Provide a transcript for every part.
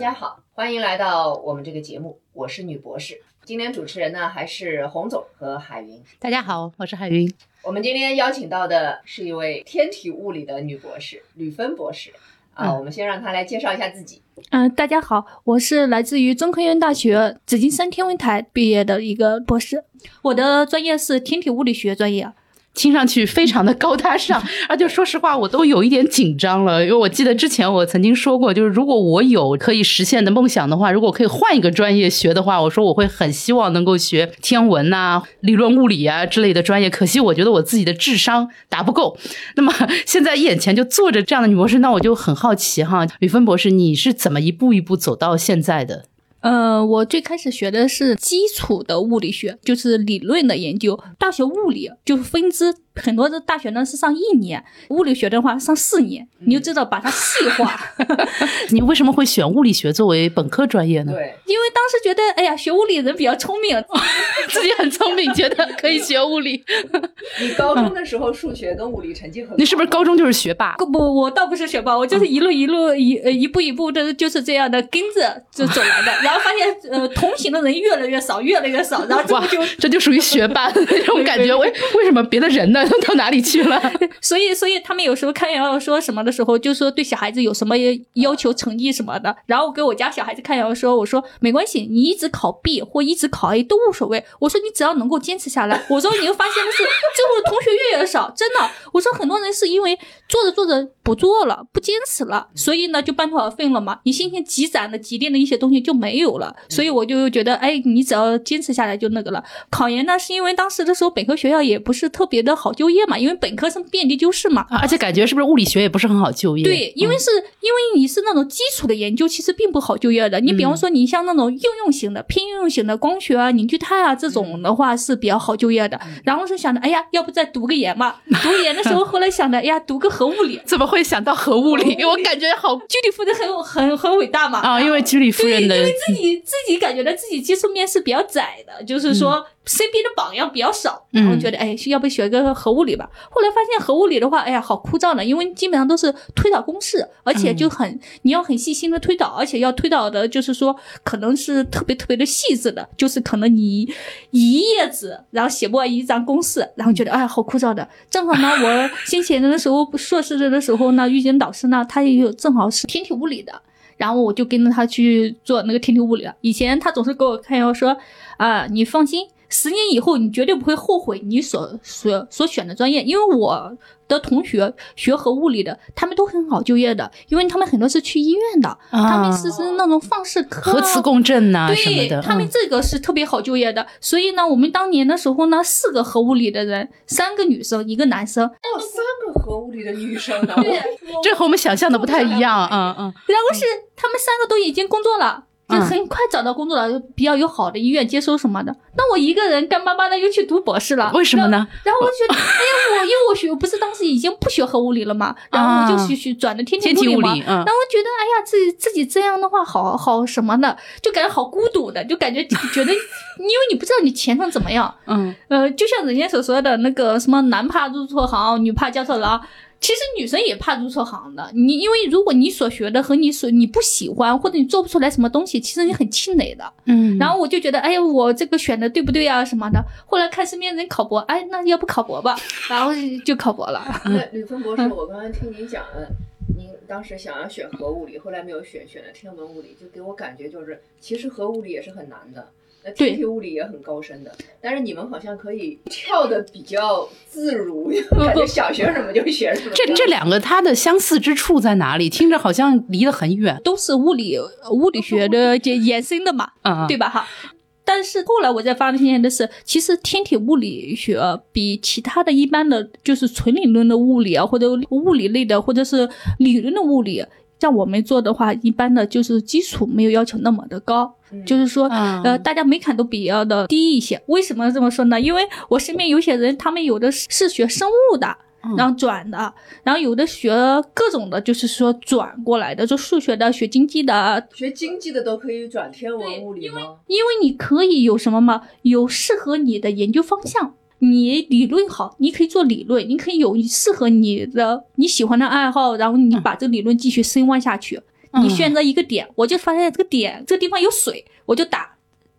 家好，欢迎来到我们这个节目，我是女博士。今天主持人呢还是洪总和海云。大家好，我是海云。我们今天邀请到的是一位天体物理的女博士吕芬博士。啊，我们先让她来介绍一下自己。嗯，大家好，我是来自于中科院大学紫金山天文台毕业的一个博士，我的专业是天体物理学专业。听上去非常的高大上，而且说实话，我都有一点紧张了，因为我记得之前我曾经说过，就是如果我有可以实现的梦想的话，如果可以换一个专业学的话，我说我会很希望能够学天文呐、理论物理啊之类的专业。可惜我觉得我自己的智商达不够。那么 现在眼前就坐着这样的女博士，那我就很好奇哈，吕芬博士，你是怎么一步一步走到现在的？嗯，我最开始学的是基础的物理学，就是理论的研究。大学物理就是分支。很多的大学呢是上一年，物理学的话上四年，你就知道把它细化。你为什么会选物理学作为本科专业呢？对，因为当时觉得，哎呀，学物理人比较聪明，自己很聪明，觉得可以学物理。你高中的时候数学跟物理成绩很，你是不是高中就是学霸？不，我倒不是学霸，我就是一路一路一呃一步一步的，就是这样的跟着就走来的。然后发现，呃，同行的人越来越少，越来越少，然后这就这就属于学霸那种感觉。为为什么别的人呢？到哪里去了？所以，所以他们有时候看要说什么的时候，就说对小孩子有什么要求、成绩什么的。然后给我家小孩子看要说，我说没关系，你一直考 B 或一直考 A 都无所谓。我说你只要能够坚持下来。我说你会发现的是，最后的同学越来越少，真的。我说很多人是因为做着做着不做了，不坚持了，所以呢就半途而废了嘛。你先前积攒的、积淀的一些东西就没有了。所以我就觉得，哎，你只要坚持下来就那个了。考研呢，是因为当时的时候本科学校也不是特别的好就业。嘛，因为本科生遍地就是嘛，而且感觉是不是物理学也不是很好就业？对，因为是因为你是那种基础的研究，其实并不好就业的。你比方说，你像那种应用型的、偏应用型的光学啊、凝聚态啊这种的话是比较好就业的。然后是想着，哎呀，要不再读个研嘛？读研的时候，后来想着，哎呀，读个核物理。怎么会想到核物理？我感觉好，居里夫人很很很伟大嘛。啊，因为居里夫人的，因为自己自己感觉到自己接触面是比较窄的，就是说。身边的榜样比较少，然后觉得哎，要不学个核物理吧？后来发现核物理的话，哎呀，好枯燥呢，因为基本上都是推导公式，而且就很你要很细心的推导，而且要推导的就是说可能是特别特别的细致的，就是可能你一页纸然后写不完一张公式，然后觉得哎，好枯燥的。正好呢，我先前的时候硕士的时候呢，遇见导师呢，他也有正好是天体物理的，然后我就跟着他去做那个天体物理了。以前他总是给我看要说啊，你放心。十年以后，你绝对不会后悔你所所所选的专业，因为我的同学学核物理的，他们都很好就业的，因为他们很多是去医院的，他们是是那种放射科、核磁共振呐什么的，他们这个是特别好就业的。所以呢，我们当年的时候呢，四个核物理的人，三个女生，一个男生。哦，三个核物理的女生呢？对，这和我们想象的不太一样，嗯嗯。然后是他们三个都已经工作了。就很快找到工作了，比较有好的医院接收什么的。那我一个人干巴巴的又去读博士了，为什么呢？然后我就觉得，哎呀，我因为我学不是当时已经不学核物理了嘛，然后我就去去转的天天物理嘛。然后我觉得，哎呀，自己自己这样的话，好好什么的，就感觉好孤独的，就感觉觉得，因为你不知道你前程怎么样。嗯，呃，就像人家所说的那个什么，男怕入错行，女怕嫁错郎。其实女生也怕入错行的，你因为如果你所学的和你所你不喜欢或者你做不出来什么东西，其实你很气馁的。嗯，然后我就觉得，哎呀，我这个选的对不对啊什么的。后来看身边人考博，哎，那要不考博吧，然后就考博了。那吕峰博士，我刚刚听您讲了，您当时想要选核物理，后来没有选，选了天文物理，就给我感觉就是，其实核物理也是很难的。那天体物理也很高深的，但是你们好像可以跳的比较自如，感觉想学什么就学什么。这这两个它的相似之处在哪里？听着好像离得很远，都是物理物理学的延伸 的嘛，嗯，对吧？哈。但是后来我才发现的是，其实天体物理学比其他的一般的，就是纯理论的物理啊，或者物理类的，或者是理论的物理。像我们做的话，一般的就是基础没有要求那么的高，就是说，呃，大家门槛都比较的低一些。为什么这么说呢？因为我身边有些人，他们有的是学生物的，然后转的，然后有的学各种的，就是说转过来的，就数学的、学经济的，学经济的都可以转天文物理吗？因为你可以有什么吗？有适合你的研究方向。你理论好，你可以做理论，你可以有适合你的你喜欢的爱好，然后你把这个理论继续深挖下去。嗯你选择一个点，我就发现这个点这个地方有水，我就打，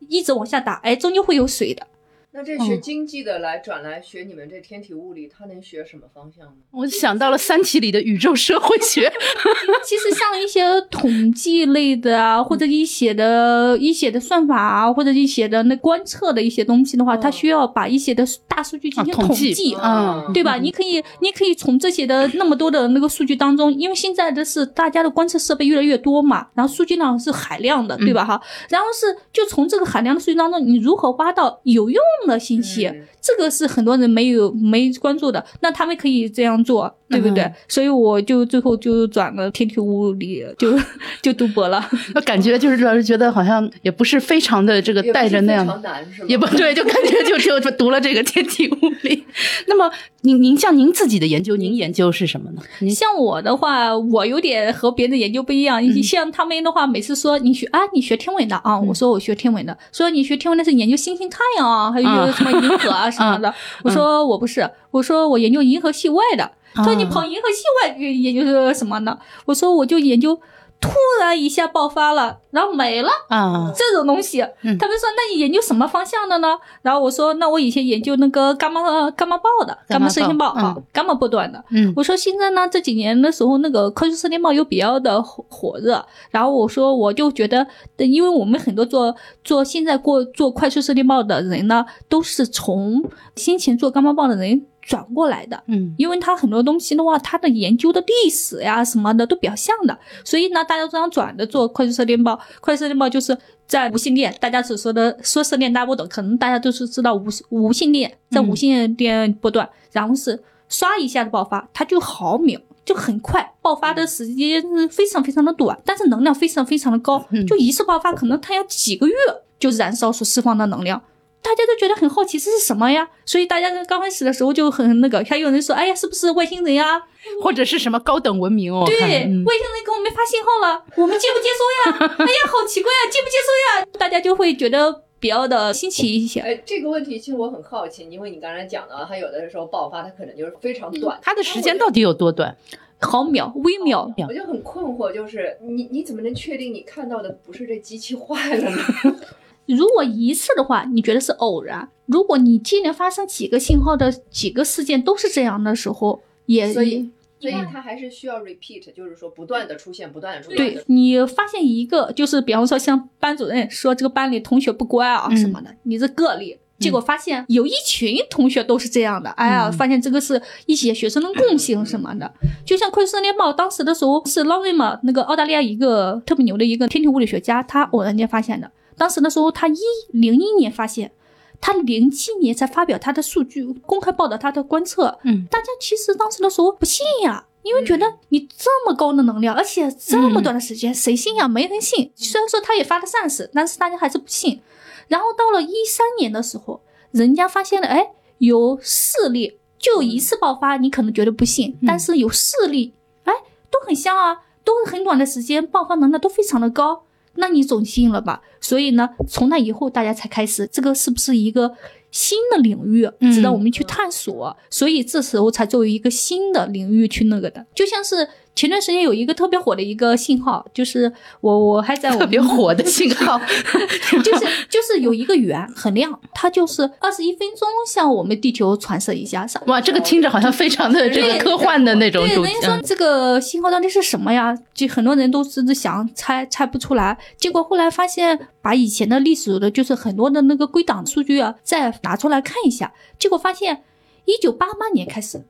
一直往下打，哎，终究会有水的。那这学嗯经济的来转来学你们这天体物理，他能学什么方向呢？我想到了《三体》里的宇宙社会学。其实像一些统计类的啊，或者一些的一些的算法啊，或者一些的那观测的一些东西的话，它嗯需要把一些的大数据进行啊统计统计。嗯对吧？你可以，你可以从这些的那么多的那个数据当中，因为现在的是大家的观测设备越来越多嘛，然后数据量是海量的，对吧？哈，然后是就从这个海量的数据当中，你如何挖到有用的信息，嗯这个是很多人没有没关注的。那他们可以这样做，对不对？嗯所以我就最后就转了天体物理，就 就读博了。我感觉就是老师觉得好像也不是非常的这个带着那样？也不 对，就感觉就就就读了这个天体物理。那么您您像您自己的研究，您研究是什么呢？像我的话，我有点和别人研究不一样。嗯像他们的话，每次说你学啊，你学天文的啊，嗯我说我学天文的，说你学天文的是研究星星、太阳啊，还有嗯什么银河啊 什么的。我说我不是，我说我研究银河系外的。他说你啊跑银河系外研究什么呢？我说我就研究。突然一下爆发了，然后没了，啊，这种东西，嗯。他们说那你研究什么方向的呢？然后我说那我以前研究那个伽马伽马暴的伽马射线暴伽马波段的，嗯。我说现在呢这几年的时候，那个快速射电暴又比较的火火热，然后我说我就觉得，因为我们很多做做现在过做快速射电暴的人呢，都是从先前做伽马暴的人转过来的，嗯因为它很多东西的话，它的研究的历史呀什么的都比较像的，所以呢，大家都想转的做快速射电暴。快速射电暴就是在无线电，大家所说的说射电大家不懂，可能大家都是知道无无线电，在无线电波段，然后是刷一下的爆发，它就毫秒。就很快，爆发的时间是非常非常的短，但是能量非常非常的高，嗯就一次爆发可能它要几个月就燃烧所释放的能量，大家都觉得很好奇这是什么呀？所以大家刚开始的时候就很那个，还有人说，哎呀，是不是外星人呀？或者是什么高等文明哦？对，嗯外星人给我们发信号了，我们接不接收呀？哎呀，好奇怪啊，接不接收呀？大家就会觉得比较的新奇一些。哎，这个问题其实我很好奇，因为你刚才讲的啊，它有的时候爆发，它可能就是非常短，它的时间到底有多短？毫秒、微秒，我就很困惑，就是你你怎么能确定你看到的不是这机器坏了呢？如果一次的话，你觉得是偶然；如果你接连发生几个信号的几个事件都是这样的时候，也所以所以它还是需要 repeat，就是说不断的出现，不断的出现。对你发现一个，就是比方说像班主任说这个班里同学不乖啊嗯什么的，你是个例。结果发现有一群同学都是这样的，哎呀，嗯发现这个是一些学生的共性什么的。就像快速射电暴，当时的时候是 Lorimer 那个澳大利亚一个特别牛的一个天体物理学家，他偶然间发现的。当时的时候，他一零一年发现，他零七年才发表他的数据，公开报道他的观测。嗯，大家其实当时的时候不信呀，因为觉得你这么高的能量，而且这么短的时间，谁信呀？没人信。虽然说他也发了善事，但是大家还是不信。然后到了一三年的时候，人家发现了，哎，有四例，就一次爆发，你可能觉得不信，但是有四例，哎，都很像啊，都是很短的时间，爆发能量都非常的高。那你总信了吧？所以呢，从那以后，大家才开始这个是不是一个新的领域，嗯值得我们去探索。所以这时候才作为一个新的领域去那个的，就像是前段时间有一个特别火的一个信号，就是我我还在我特别火的信号，就是就是有一个圆很亮，它就是二十一分钟向我们地球传射一下，哇，这个听着好像非常的这个科幻的那种对，主人家说嗯这个信号到底是什么呀？就很多人都是想猜猜不出来，结果后来发现，把以前的历史的，就是很多的那个归档数据啊，再拿出来看一下，结果发现，一九八八年开始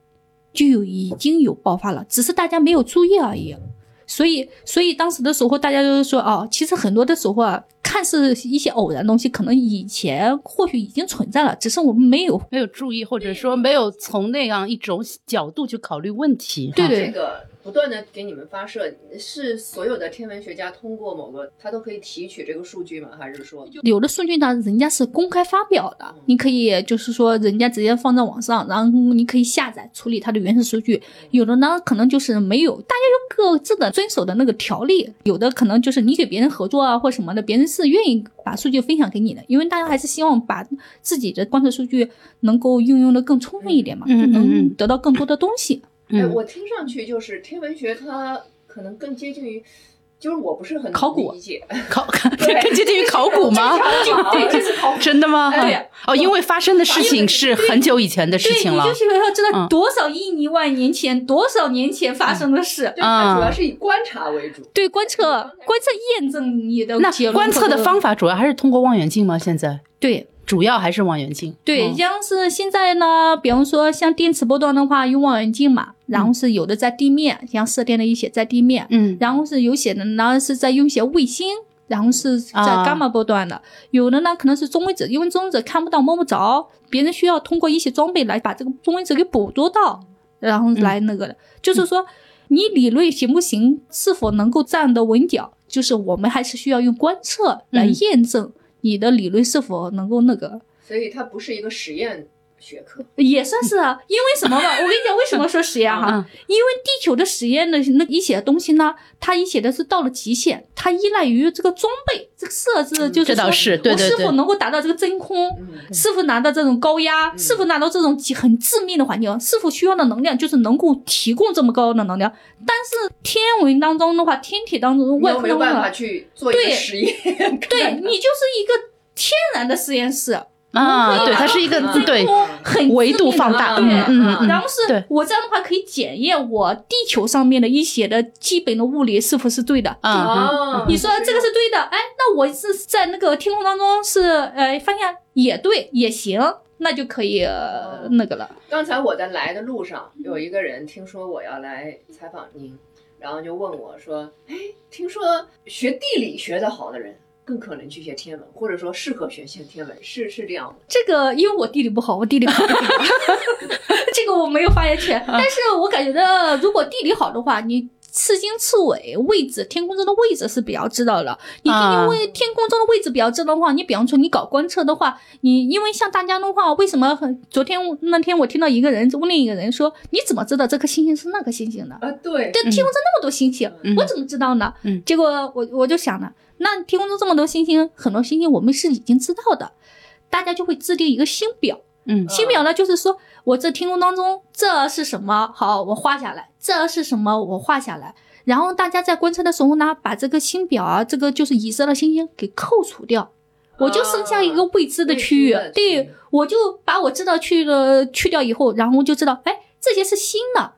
就有已经有爆发了，只是大家没有注意而已。所以，所以当时的时候，大家就是说，哦，其实很多的时候啊，看似一些偶然东西，可能以前或许已经存在了，只是我们没有没有注意，或者说没有从那样一种角度去考虑问题。对对这个不断的给你们发射，是所有的天文学家通过某个他都可以提取这个数据吗？还是说有的数据呢，人家是公开发表的，你可以就是说人家直接放在网上，然后你可以下载处理它的原始数据。有的呢，可能就是没有，大家有各自的遵守的那个条例。有的可能就是你给别人合作啊或什么的，别人是愿意把数据分享给你的，因为大家还是希望把自己的观测数据能够运用的更充分一点嘛，嗯嗯嗯能得到更多的东西。我听上去就是天文学，它可能更接近于就是我不是很考古理解，考 更接近于考古吗？对，就是考古。真的吗？对哦，因为发生的事情是很久以前的事，情了你就。是要知道嗯多少亿亿万年前、多少年前发生的事。对，它主要是以观察为主。对，观测、观测验证你的那。观测的方法主要还是通过望远镜吗？现在对主要还是望远镜。对，嗯。像是现在呢，比方说像电磁波段的话，用望远镜嘛，然后是有的在地面，像射电的一些在地面，嗯。然后是有些的呢是在用一些卫星，然后是在啊。伽马波段的，有的呢可能是中微子，因为中微子看不到摸不着，别人需要通过一些装备来把这个中微子给捕捉到，然后来那个的，就是说你理论行不行，是否能够站得稳脚，就是我们还是需要用观测来嗯。验证你的理论是否能够那个。所以它不是一个实验学科。也算是啊，因为什么吧？我跟你讲，为什么说实验哈？嗯因为地球的实验的那一些东西呢，它一写的是到了极限，它依赖于这个装备这个设置，就是说我是否能够达到这个真空，嗯，是否拿到这种高压，嗯是否拿到这种极很致命的环境，是否需要的能量就是能够提供这么高的能量。但是天文当中的话，天体当中外空当中的话没有办法，去做一个对实验？对你就是一个天然的实验室。啊，对，它是一个嗯对很维度放大，嗯嗯嗯，然后是我这样的话可以检验我地球上面的一些的基本的物理是否是对的。啊哦，你说这个是对的，哎，那我是在那个天空当中是呃发现也对也行，那就可以、呃、那个了。刚才我在来的路上，有一个人听说我要来采访您，然后就问我说：“哎，听说学地理学得好的人更可能去学天文，或者说适合学学天文，是是这样的？”这个因为我地理不好，我地理考不好，这个我没有发言权。但是我感觉到，如果地理好的话，你次经次纬位置，天空中的位置是比较知道的。你啊因为天空中的位置比较知道的话，你比方说你搞观测的话，你因为像大家的话，为什么很昨天那天我听到一个人问另一个人说，你怎么知道这颗星星是那颗星星的？啊，对，这天空中那么多星星，嗯我怎么知道呢？嗯结果我我就想了，那天空中这么多星星，很多星星我们是已经知道的，大家就会制定一个星表。嗯星表呢，就是说我这天空当中这是什么，好，我画下来；这是什么，我画下来。然后大家在观测的时候呢，把这个星表啊，这个就是已知的星星给扣除掉，我就剩下一个未知的区域。未知的区域对，我就把我知道去的去掉以后，然后就知道，哎，这些是新的。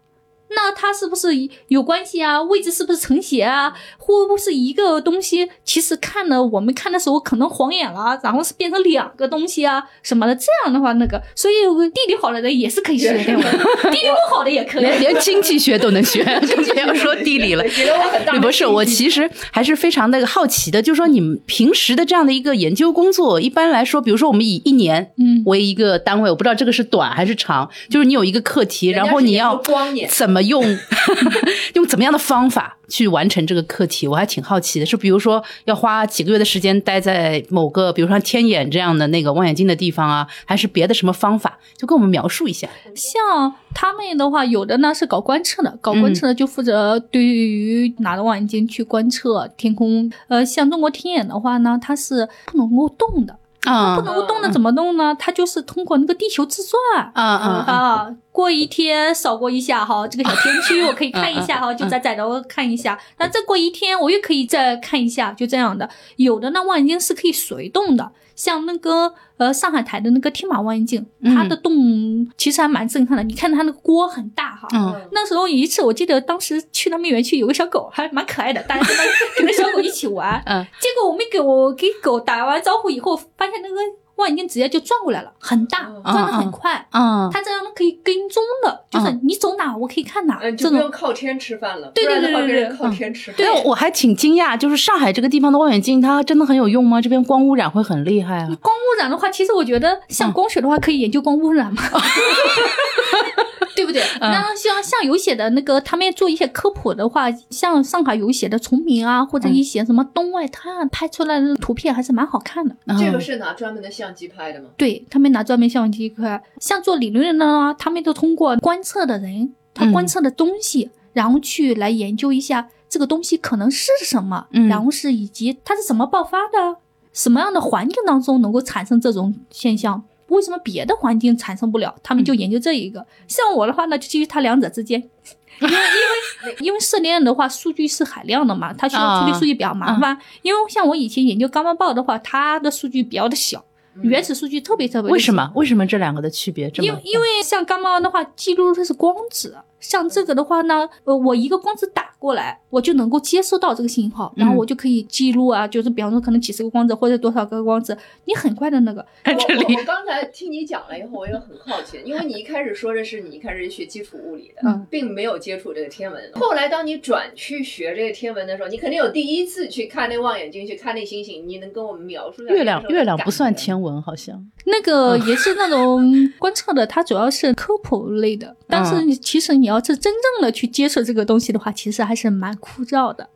那它是不是有关系啊？位置是不是成斜啊？会不会是一个东西？其实看了我们看的时候可能晃眼了，然后是变成两个东西啊什么的。这样的话，那个所以地理好了的人也是可以学天文，地理不好的也可以。连连经济学都能学，更不要说地理了。给了我很大不是，我其实还是非常那个好奇的，就是说你们平时的这样的一个研究工作，一般来说，比如说我们以一年嗯为一个单位，我不知道这个是短还是长，就是你有一个课题，然后你要怎么用 用怎么样的方法去完成这个课题，我还挺好奇的。是比如说要花几个月的时间待在某个，比如说天眼这样的那个望远镜的地方啊，还是别的什么方法？就跟我们描述一下。像他们的话，有的呢是搞观测的，搞观测的就负责对于拿着望远镜去观测天空。呃，像中国天眼的话呢，它是不能够动的，啊不能够动的怎么动呢？它就是通过那个地球自转。啊啊啊！啊，过一天扫过一下哈，这个小天区我可以看一下哈，就窄窄的我看一下。那再过一天我又可以再看一下，就这样的。有的呢望远镜是可以随动的，像那个呃上海台的那个天马望远镜，它的动其实还蛮震撼的。你看它那个锅很大哈。嗯那时候有一次，我记得当时去他们园区有个小狗，还蛮可爱的，大家跟它跟那小狗一起玩。嗯结果我们给我给狗打完招呼以后，发现那个望远镜直接就转过来了，很大，嗯转的很快。嗯它这样可以跟踪的，就是你走哪我可以看哪，就不用靠天吃饭了，对对对对对靠天吃饭。对我还挺惊讶，就是上海这个地方的望远镜，它真的很有用吗？这边光污染会很厉害啊？光污染的话，其实我觉得像光学的话，可以研究光污染嘛。对不对？那像像有写的那个，他们做一些科普的话，像上海有写的崇明啊，或者一些什么东外滩拍出来的图片还是蛮好看的。这个嗯是拿专门的相机拍的吗？对他们拿专门相机拍，像做理论的呢，他们都通过观测的人，他嗯观测的东西，然后去来研究一下这个东西可能是什么，嗯然后是以及它是怎么爆发的，什么样的环境当中能够产生这种现象。为什么别的环境产生不了？他们就研究这一个。像我的话呢，就基于它两者之间，因为因为 因为射电的话，数据是海量的嘛，它需要处理数据比较麻烦。因为像我以前研究伽马暴的话，它的数据比较的小，原始数据特别特别。为什么？为什么这两个的区别这么？因因为像伽马的话，记录的是光子。像这个的话呢，呃，我一个光子打过来，我就能够接收到这个信号，然后我就可以记录啊，就是比方说可能几十个光子或者多少个光子，你很快的那个。我我我刚才听你讲了以后，我也很好奇，因为你一开始说的是你一开始学基础物理的，并没有接触这个天文。后来当你转去学这个天文的时候，你肯定有第一次去看那望远镜去看那星星，你能跟我们描述一下？月亮月亮不算天文，好像那个也是那种 观测的，它主要是科普类的，但是你其实你要是真正的。去接受这个东西的话，其实还是蛮枯燥的。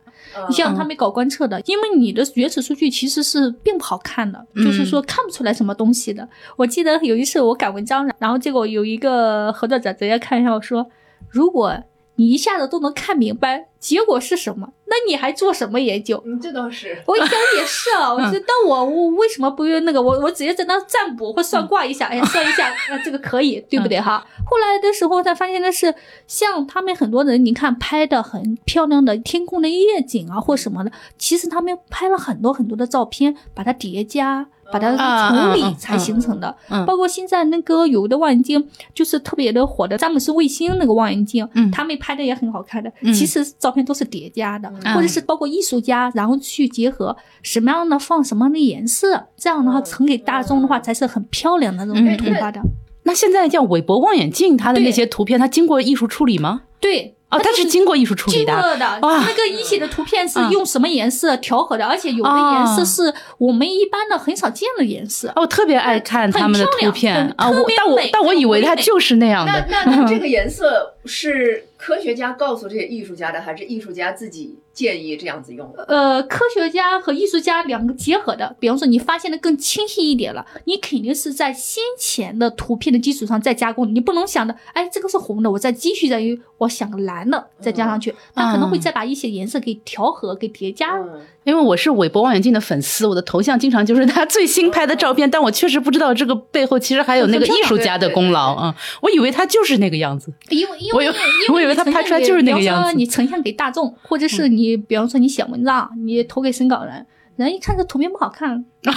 你像他们搞观测的，因为你的原始数据其实是并不好看的，就是说看不出来什么东西的。我记得有一次我改文章，然后结果有一个合作者直接看一下我说，如果。你一下子都能看明白结果是什么，那你还做什么研究？嗯，这倒是。我一想也是啊，我觉得我我为什么不用那个？我我直接在那占卜或算卦一下，哎呀，算一下，啊，这个可以，对不对哈？后来的时候才发现的是，像他们很多人，你看拍的很漂亮的天空的夜景啊，或什么的，其实他们拍了很多很多的照片，把它叠加。把它处理才形成的，包括现在那个有的望远镜，就是特别的火的詹姆斯卫星那个望远镜，他们拍的也很好看的。其实照片都是叠加的，或者是包括艺术家，然后去结合什么样的放什么样的颜色，这样的话呈给大众的话才是很漂亮的那种图画的。那现在叫韦伯望远镜，它的那些图片，它经过艺术处理吗？对。哦，它是经过艺术处理的，哇！那个一起的图片是用什么颜色调和的？而且有的颜色是我们一般的很少见的颜色。我特别爱看他们的图片啊，我但我但我以为它就是那样的。那那这个 颜色是科学家告诉这些艺术家的，还是艺术家自己？建议这样子用的。呃，科学家和艺术家两个结合的，比方说你发现的更清晰一点了，你肯定是在先前的图片的基础上再加工，你不能想的，哎，这个是红的，我再继续再我想个蓝的再加上去，他可能会再把一些颜色给调和、给叠加。因为我是韦伯望远镜的粉丝，我的头像经常就是他最新拍的照片，但我确实不知道这个背后其实还有那个艺术家的功劳啊！我以为他就是那个样子，因为因为 我以为他拍出来就是那个样子。你呈现给大众，或者是你，比方说你写文章，你投给审稿人，人一看这图片不好看，哦，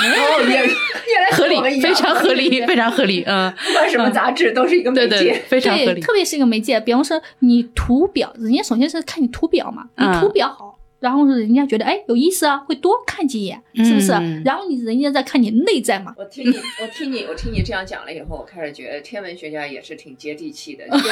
也原来合理，非常合理，非常合理，嗯，不管什么杂志都是一个媒介，非常合理，特别是一个媒介。比方说你图表，人家首先是看你图表嘛，你图表好。然后人家觉得哎有意思啊，会多看几眼，是不是？然后你人家在看你内在嘛。我听你，我听你，我听你这样讲了以后，我开始觉得天文学家也是挺接地气的，跟普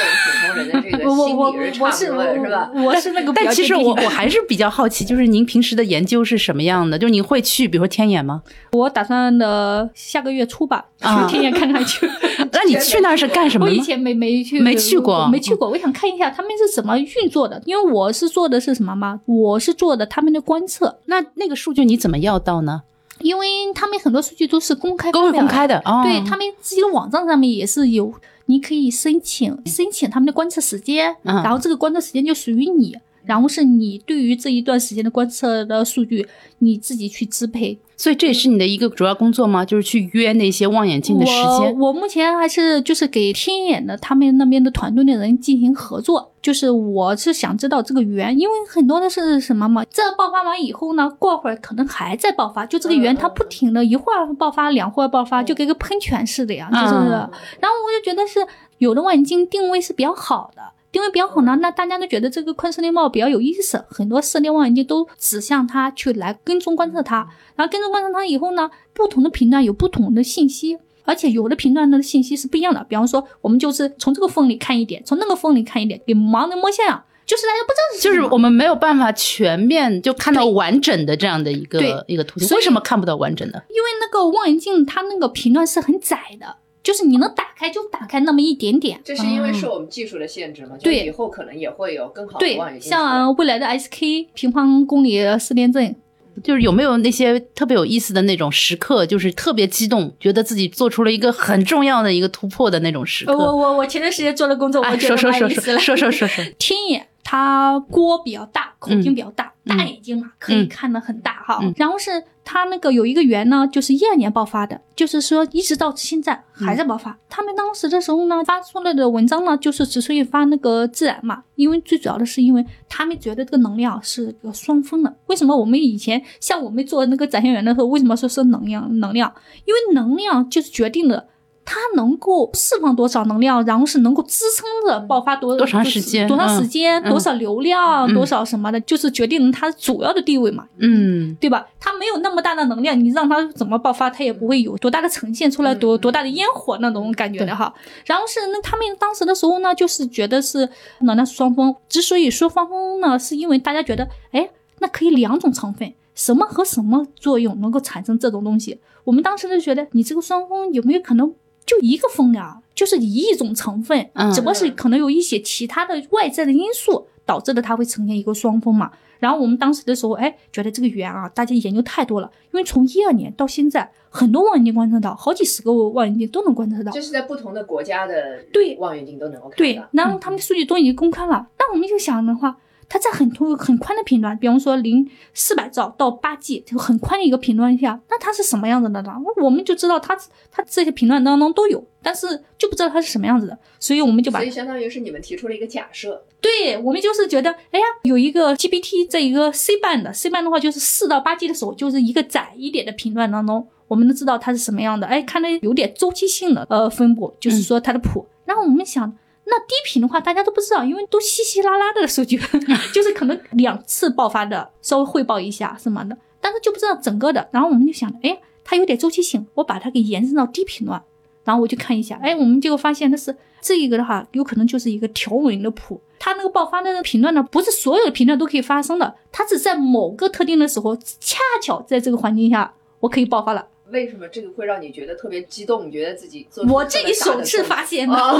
通人的这个 心理是差不多的，是吧？我是那个。但其实我我还是比较好奇，就是您平时的研究是什么样的？就是你会去，比如说天眼吗？我打算的下个月初吧，去天眼看看去。那你去那是干什么？我以前没没去，没去过，没去过。我想看一下他们是怎么运作的，因为我是做的是什么吗？我是。做的他们的观测，那那个数据你怎么要到呢？因为他们很多数据都是公开、公开的，对他们自己的网站上面也是有，你可以申请申请他们的观测时间，然后这个观测时间就属于你。然后是你对于这一段时间的观测的数据，你自己去支配，所以这也是你的一个主要工作吗？就是去约那些望远镜的时间。我我目前还是就是给天眼的他们那边的团队的人进行合作，就是我是想知道这个源，因为很多的是什么嘛？这爆发完以后呢，过会儿可能还在爆发，就这个源它不停的一会儿爆发，两会儿爆发，就跟个喷泉似的呀，就是。然后我就觉得是有的望远镜定位是比较好的。定位比较好呢，那大家都觉得这个宽射电帽比较有意思，很多射电望远镜都指向它去来跟踪观测它，然后跟踪观测它以后呢，不同的频段有不同的信息，而且有的频段的信息是不一样的。比方说，我们就是从这个缝里看一点，从那个缝里看一点，给盲人摸象，就是大家不知道，就是我们没有办法全面就看到完整的这样的一个一个图形。为什么看不到完整的？因为那个望远镜它那个频段是很窄的。就是你能打开就打开那么一点点，这是因为受我们技术的限制嘛？对，以后可能也会有更好的望远镜。像未来的 SK 平方公里四连阵，就是有没有那些特别有意思的那种时刻，就是特别激动，觉得自己做出了一个很重要的一个突破的那种时刻。我我我前段时间做了工作，我觉得说说说说说说说 天眼。它锅比较大，口径比较大，嗯大眼睛嘛，可以看得很大哈。嗯然后是它那个有一个圆呢，就是一二年爆发的，就是说一直到现在还在爆发。他们当时的时候呢，发出来的文章呢，就是之所以发那个自然嘛，因为最主要的是因为他们觉得这个能量是个双峰的。为什么我们以前像我们做那个展现员的时候，为什么说是能量？能量，因为能量就是决定了。它能够释放多少能量，然后是能够支撑着爆发多多长时间多长时嗯间、嗯多少流量、嗯多少什么的，就是决定了它主要的地位嘛，嗯对吧？它没有那么大的能量，你让它怎么爆发，它也不会有多大的呈现出来，多多大的烟火那种感觉的哈。然后是那他们当时的时候呢，就是觉得是能量双峰。之所以说双峰呢，是因为大家觉得，哎，那可以两种成分，什么和什么作用能够产生这种东西？我们当时就觉得，你这个双峰有没有可能？就一个风呀，就是一种成分，嗯只不过是可能有一些其他的外在的因素导致的，它会呈现一个双峰嘛。然后我们当时的时候，哎，觉得这个圆啊，大家研究太多了，因为从一二年到现在，很多望远镜观测到，好几十个望远镜都能观测到。就是在不同的国家的对望远镜都能够看到对到，。然后他们的数据都已经公开了，但我们就想的话，它在很通很宽的频段，比方说零四百兆到八 G 就很宽的一个频段下，那它是什么样子的呢？我们就知道它它这些频段当中都有，但是就不知道它是什么样子的，所以我们就把所以相当于是你们提出了一个假设，对我们就是觉得，哎呀，有一个 GPT 这一个 C 半的 C 半的话，就是四到八 G 的时候，就是一个窄一点的频段当中，我们能知道它是什么样的。哎，看的有点周期性的呃分布，就是说它的谱。然后我们想，那低频的话，大家都不知道，因为都稀稀拉拉的数据，就是可能两次爆发的，稍微汇报一下什么的，但是就不知道整个的。然后我们就想，哎，它有点周期性，我把它给延伸到低频段。然后我就看一下，哎，我们结果发现的是这一个的话，有可能就是一个条纹的谱，它那个爆发的频段呢，不是所有的频段都可以发生的，它只在某个特定的时候，恰巧在这个环境下，我可以爆发了。为什么这个会让你觉得特别激动？你觉得自己做我这里首次发现的，哦，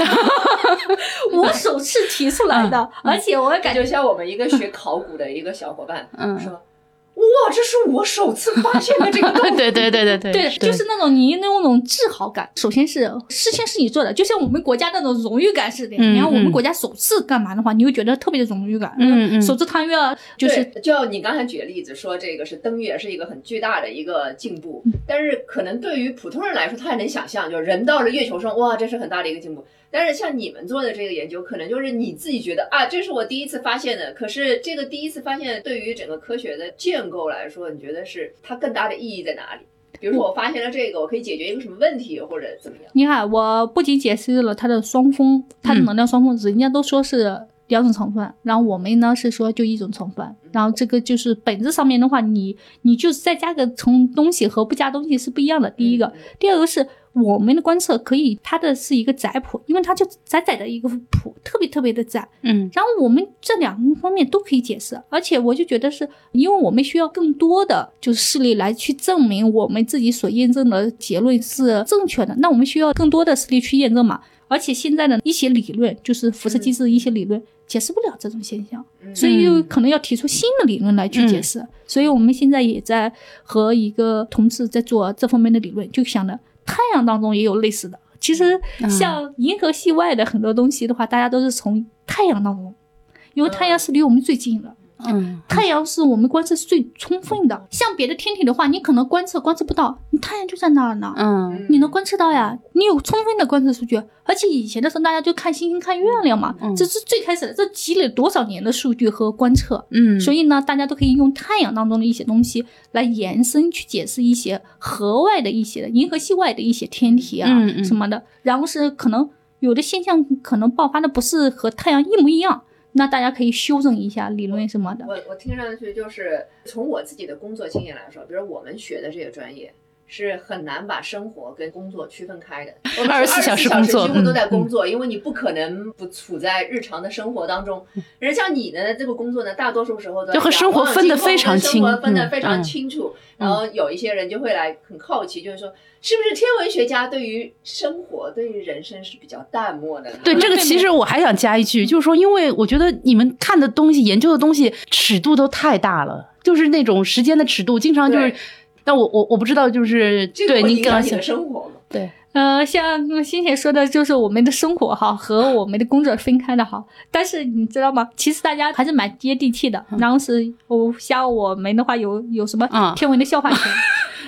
我首次提出来的，而且我也感觉就像我们一个学考古的一个小伙伴嗯，说：“哇，这是我首次发现的这个洞。”对对对对对对，就是那种你那种自豪感。首先是事情是你做的，就像我们国家那种荣誉感似的。嗯你看我们嗯国家首次干嘛的话，你会觉得特别的荣誉感。嗯嗯首次探月啊就是对就你刚才举的例子说，这个是登月是一个很巨大的一个进步，嗯但是可能对于普通人来说，他还能想象，就是人到了月球上，哇，这是很大的一个进步。但是像你们做的这个研究，可能就是你自己觉得啊，这是我第一次发现的。可是这个第一次发现对于整个科学的建构来说，你觉得是它更大的意义在哪里？比如说我发现了这个，我可以解决一个什么问题，或者怎么样？你看，我不仅解释了它的双峰，它的能量双峰值，人家都说是两种成分，然后我们呢是说就一种成分，然后这个就是本质上面的话，你你就是再加个从东西和不加东西是不一样的。第一个，第二个是我们的观测可以，它的是一个窄谱，因为它就窄窄的一个谱，特别特别的窄。嗯然后我们这两个方面都可以解释，而且我就觉得是因为我们需要更多的就是事例来去证明我们自己所验证的结论是正确的，那我们需要更多的事例去验证嘛。而且现在的一些理论，就是辐射机制的一些理论，解释不了这种现象，嗯所以又可能要提出新的理论来去解释。所以我们现在也在和一个同事在做这方面的理论，就想着太阳当中也有类似的。其实像银河系外的很多东西的话，大家都是从太阳当中，因为太阳是离我们最近的。嗯。太阳是我们观测是最充分的，像别的天体的话，你可能观测观测不到，你太阳就在那儿呢，嗯。你能观测到呀，你有充分的观测数据。而且以前的时候，大家就看星星、看月亮嘛，嗯。这是最开始的，这积累多少年的数据和观测。嗯，所以呢，大家都可以用太阳当中的一些东西来延伸去解释一些河外的一些银河系外的一些天体啊、嗯嗯。什么的，然后是可能有的现象可能爆发的不是和太阳一模一样，那大家可以修正一下理论什么的。我我听上去就是从我自己的工作经验来说，比如我们学的这个专业。是很难把生活跟工作区分开的。我们二十四小时工作几乎都在嗯工作，因为你不可能不处在日常的生活当中。人像你的这个工作呢，大多数时候都就和生活分得非常清生活分得非常嗯清楚。然后有一些人就会来很好奇，就是说，是不是天文学家对于生活、对于人生是比较淡漠的呢？对这个，其实我还想加一句，就是说，因为我觉得你们看的东西、研究的东西尺度都太大了，就是那种时间的尺度，经常就是对。但我我我不知道，就是对你影响你您刚刚想的生活吗？对，呃，像欣姐说的，就是我们的生活哈和我们的工作分开的哈。但是你知道吗？其实大家还是蛮接地气的。然后是我像我们的话，有有什么嗯天文的笑话群，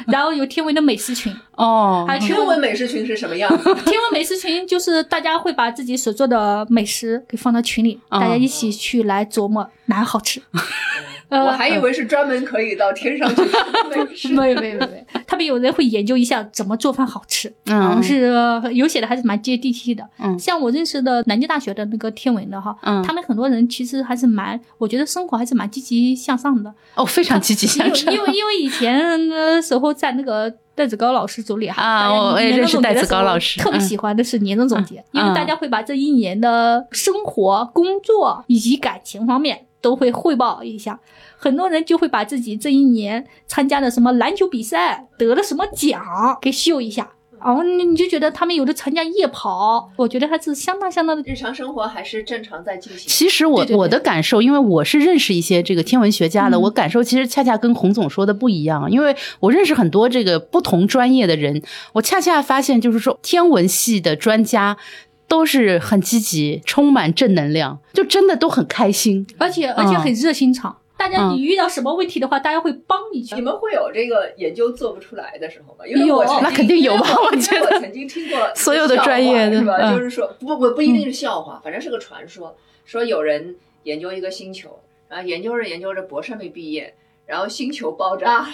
然后有天文的美食群，哦，还有天文美食群是什么样子？天文美食群就是大家会把自己所做的美食给放到群里，哦大家一起去来琢磨哪好吃。呃 我还以为是专门可以到天上去。没有没有没有，他们有人会研究一下怎么做饭好吃，然后嗯是呃有写的还是蛮接地气的。嗯像我认识的南京大学的那个天文的哈，嗯他们很多人其实还是蛮，我觉得生活还是蛮积极向上的。哦，非常积极向上因为因为因为以前的时候在那个戴子高老师组里哈，啊我也认识戴子高老师特别嗯喜欢的是年终总结，嗯因为大家会把这一年的生活、工作以及感情方面都会汇报一下。很多人就会把自己这一年参加的什么篮球比赛得了什么奖给秀一下，然后你你就觉得他们有的参加夜跑，我觉得还是相当相当的日常生活还是正常在进行。其实我对对对我的感受，因为我是认识一些这个天文学家的，嗯我感受其实恰恰跟洪总说的不一样，因为我认识很多这个不同专业的人，我恰恰发现就是说天文系的专家。都是很积极，充满正能量，就真的都很开心。而且而且很热心肠。大家嗯你遇到什么问题的话，大家会帮你去你。们会有这个研究做不出来的时候吗？因为有我曾经那肯定有吧我我觉得我曾经听过所有的专业是吧？嗯就是说不不不一定是笑话，反正是个传说，说有人研究一个星球，然后研究着研究着博士没毕业，然后星球爆炸了。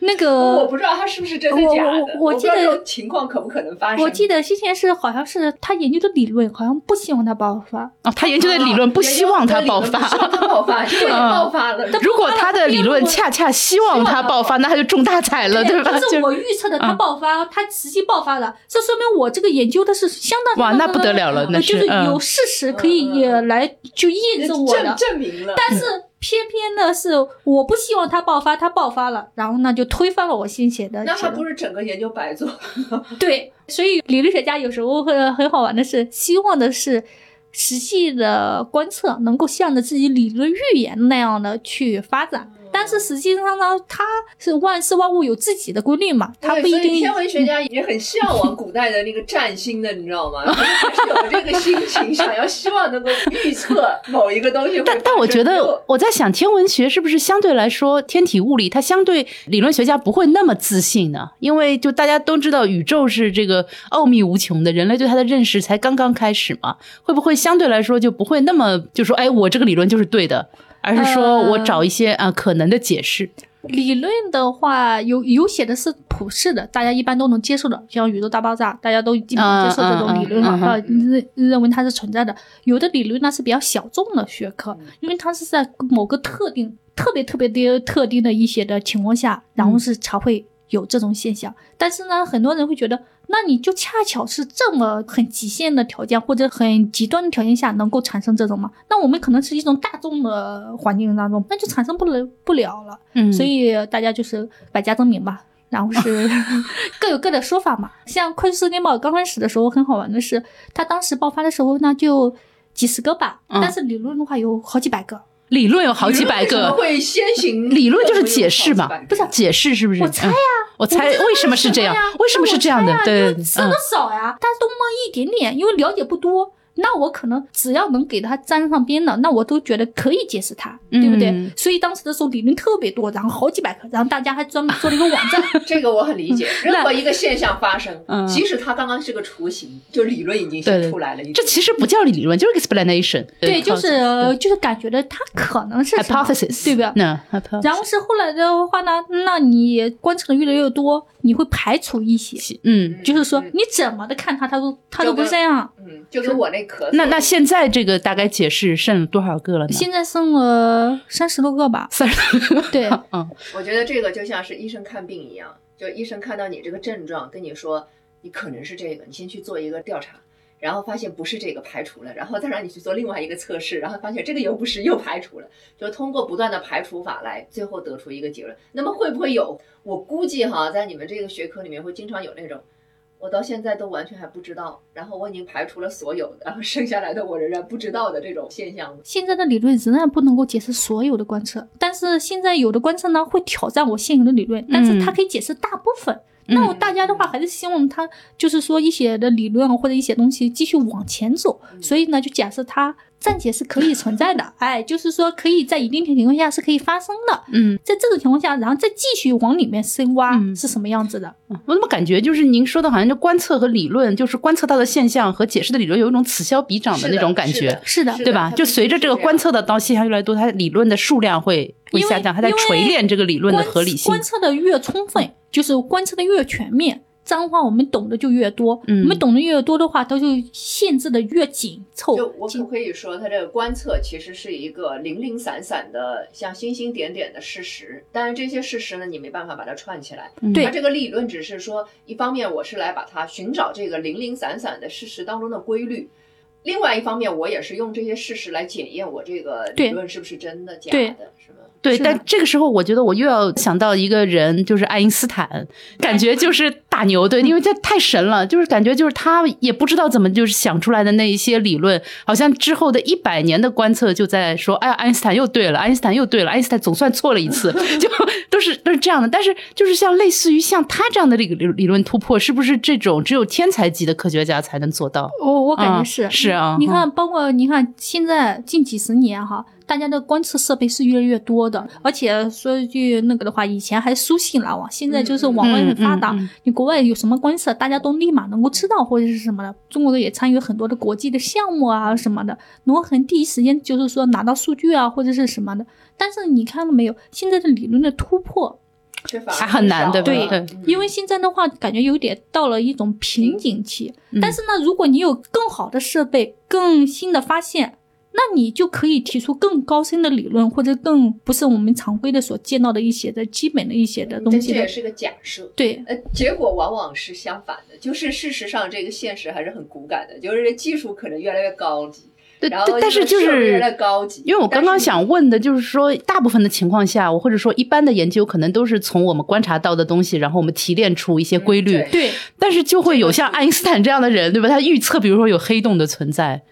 那个我不知道他是不是真的假的，我我我记得情况可不可能发生。我记得先前是好像是他研究的理论，好像不希望他爆发。哦，他研究的理论不希望他爆发不。希望它爆发，结果它爆发了。如果他的理论恰恰希望他爆发，那他就中大彩了，对吧？但是我预测的它嗯爆发，他实际爆发了，这说明我这个研究的是相当哇，那不得了了，那就是嗯有事实可以嗯嗯嗯来就验证我的。证明了，但是偏偏呢是，我不希望它爆发，它爆发了，然后呢就推翻了我新写的那它。不是整个研究白做？对，所以理论学家有时候会很好玩的是，希望的是实际的观测能够向着自己理论预言那样的去发展。但是实际上呢，它是万事万物有自己的规律嘛，它不一定。天文学家也很向往 古代的那个占星的，你知道吗？还是有这个心情，想要希望能够预测某一个东西但。但我觉得我在想，天文学是不是相对来说，天体物理它相对理论学家不会那么自信呢？因为就大家都知道，宇宙是这个奥秘无穷的，人类对它的认识才刚刚开始嘛，会不会相对来说就不会那么就说，哎，我这个理论就是对的，而是说我找一些啊、可能的解释。理论的话，有有写的是普世的，大家一般都能接受的，像宇宙大爆炸，大家都基本接受这种理论嘛，嗯嗯嗯啊，认认为它是存在的。有的理论呢是比较小众的学科，因为它是在某个特定、特别特别的特定的一些的情况下，然后是才会有这种现象。但是呢，很多人会觉得，那你就恰巧是这么很极限的条件或者很极端的条件下能够产生这种嘛？那我们可能是一种大众的环境当中，那就产生不了不了了。嗯，所以大家就是百家争鸣吧，然后是 各有各的说法嘛。像快速射电暴刚开始的时候很好玩的是，它当时爆发的时候呢就几十个吧，嗯但是理论的话有好几百个。理论有好几百个，会先行？理论就是解释嘛不是解释是不是？我猜呀嗯我猜为什么是这样？为什么是这样的？对，对吃的嗯少呀，但是都摸一点点，因为了解不多。那我可能只要能给它沾上边的，那我都觉得可以解释它，对不对？嗯所以当时的时候理论特别多，然后好几百个，然后大家还专门做了一个网站，这个我很理解。任何一个现象发生，嗯即使它刚刚是个雏形，就理论已经对对先出来了。这其实不叫理论，就是 explanation。对，就是呃就是感觉的它可能是 hypothesis，对吧？那 hypothesis 然后是后来的话呢，那你观测的越来越多，你会排除一些，嗯，就是说嗯你怎么的看它，它都它都不这样。嗯，就跟我那咳嗽。那那现在这个大概解释剩了多少个了呢？现在剩了三十多个吧，三十多个。对，嗯我觉得这个就像是医生看病一样，就医生看到你这个症状，跟你说你可能是这个，你先去做一个调查，然后发现不是这个排除了，然后再让你去做另外一个测试，然后发现这个又不是又排除了，就通过不断的排除法来最后得出一个结论。那么会不会有？我估计哈，在你们这个学科里面会经常有那种。我到现在都完全还不知道，然后我已经排除了所有的，然后剩下来的我仍然不知道的这种现象。现在的理论仍然不能够解释所有的观测，但是现在有的观测呢会挑战我现有的理论，但是它可以解释大部分。那我大家的话还是希望它就是说一些的理论或者一些东西继续往前走，所以呢，就假设它暂且是可以存在的，哎，就是说可以在一定的情况下是可以发生的。嗯，在这种情况下，然后再继续往里面深挖嗯是什么样子的？我怎么感觉就是您说的，好像就观测和理论，就是观测到的现象和解释的理论有一种此消彼长的那种感觉是的对吧？就随着这个观测的到现象越来越多，它理论的数量会会下降，它在锤炼这个理论的合理性观。测的越充分，就是观测的越全面。脏话，我们懂得就越多。嗯我们懂得越多的话，它就限制的越紧凑。就我可不可以说，它这个观测其实是一个零零散散的，像星星点点的事实。但是这些事实呢，你没办法把它串起来。嗯对它这个理论只是说，一方面我是来把它寻找这个零零散散的事实当中的规律，另外一方面我也是用这些事实来检验我这个理论是不是真的假的，是吗？对，但这个时候我觉得我又要想到一个人，就是爱因斯坦，感觉就是大牛，对，因为他太神了，就是感觉就是他也不知道怎么就是想出来的那一些理论，好像之后的一百年的观测就在说，哎呀，爱因斯坦又对了，爱因斯坦又对了，爱因斯坦总算错了一次，就都是都是这样的。但是就是像类似于像他这样的理理理论突破，是不是这种只有天才级的科学家才能做到？我我感觉嗯是、是啊你看，包括你看现在近几十年哈，大家的观测设备是越来越多的，而且说一句那个的话，以前还书信来往，现在就是网络很发达，嗯嗯嗯你国外有什么观测，大家都立马能够知道或者是什么的。中国的也参与很多的国际的项目啊什么的，能够很第一时间就是说拿到数据啊或者是什么的。但是你看到没有，现在的理论的突破，还很难少对不了对嗯因为现在的话，感觉有点到了一种瓶颈期。嗯但是呢，如果你有更好的设备、更新的发现，那你就可以提出更高深的理论，或者更不是我们常规的所见到的一些的基本的一些的东西的。这也是个假设。对，呃，结果往往是相反的，就是事实上这个现实还是很骨感的，就是技术可能越来越高级，对，然后但是就是越来越高级。因为我刚刚想问的就是说，大部分的情况下，我或者说一般的研究，可能都是从我们观察到的东西，然后我们提炼出一些规律。嗯对，但是就会有像爱因斯坦这样的人，对吧？他预测，比如说有黑洞的存在，